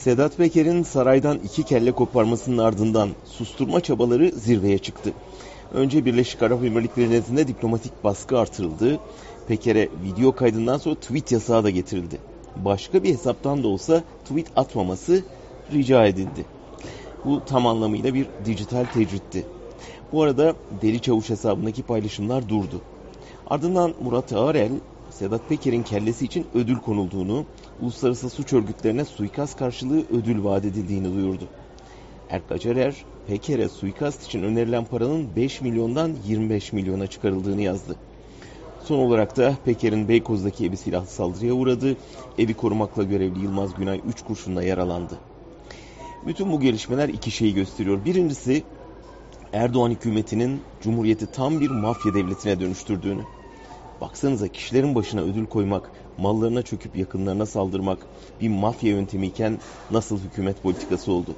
Sedat Peker'in saraydan iki kelle koparmasının ardından susturma çabaları zirveye çıktı. Önce Birleşik Arap Emirlikleri nezdinde diplomatik baskı artırıldı. Peker'e video kaydından sonra tweet yasağı da getirildi. Başka bir hesaptan da olsa tweet atmaması rica edildi. Bu tam anlamıyla bir dijital tecritti. Bu arada Deli Çavuş hesabındaki paylaşımlar durdu. Ardından Murat Ağarel, Sedat Peker'in kellesi için ödül konulduğunu, uluslararası suç örgütlerine suikast karşılığı ödül vaat edildiğini duyurdu. Erkacarer, Peker'e suikast için önerilen paranın 5 milyondan 25 milyona çıkarıldığını yazdı. Son olarak da Peker'in Beykoz'daki evi silahlı saldırıya uğradı. Evi korumakla görevli Yılmaz Günay 3 kurşunla yaralandı. Bütün bu gelişmeler iki şeyi gösteriyor. Birincisi Erdoğan hükümetinin Cumhuriyeti tam bir mafya devletine dönüştürdüğünü. Baksanıza kişilerin başına ödül koymak, mallarına çöküp yakınlarına saldırmak bir mafya yöntemiyken nasıl hükümet politikası oldu?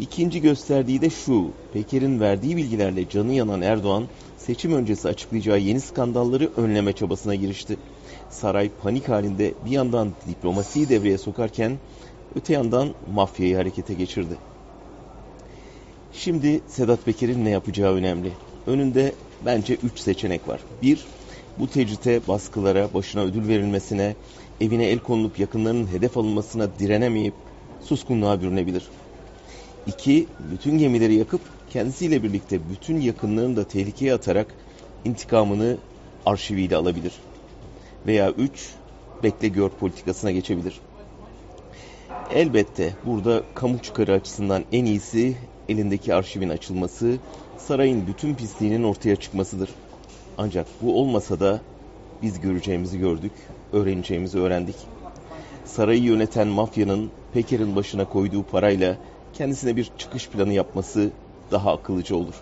İkinci gösterdiği de şu, Peker'in verdiği bilgilerle canı yanan Erdoğan, seçim öncesi açıklayacağı yeni skandalları önleme çabasına girişti. Saray panik halinde bir yandan diplomasiyi devreye sokarken, öte yandan mafyayı harekete geçirdi. Şimdi Sedat Peker'in ne yapacağı önemli. Önünde bence üç seçenek var. Bir, bu tecrite, baskılara, başına ödül verilmesine, evine el konulup yakınlarının hedef alınmasına direnemeyip suskunluğa bürünebilir. İki, bütün gemileri yakıp kendisiyle birlikte bütün yakınlarını da tehlikeye atarak intikamını arşiviyle alabilir. Veya üç, bekle gör politikasına geçebilir. Elbette burada kamu çıkarı açısından en iyisi elindeki arşivin açılması, sarayın bütün pisliğinin ortaya çıkmasıdır. Ancak bu olmasa da biz göreceğimizi gördük, öğreneceğimizi öğrendik. Sarayı yöneten mafyanın Peker'in başına koyduğu parayla kendisine bir çıkış planı yapması daha akıllıca olur.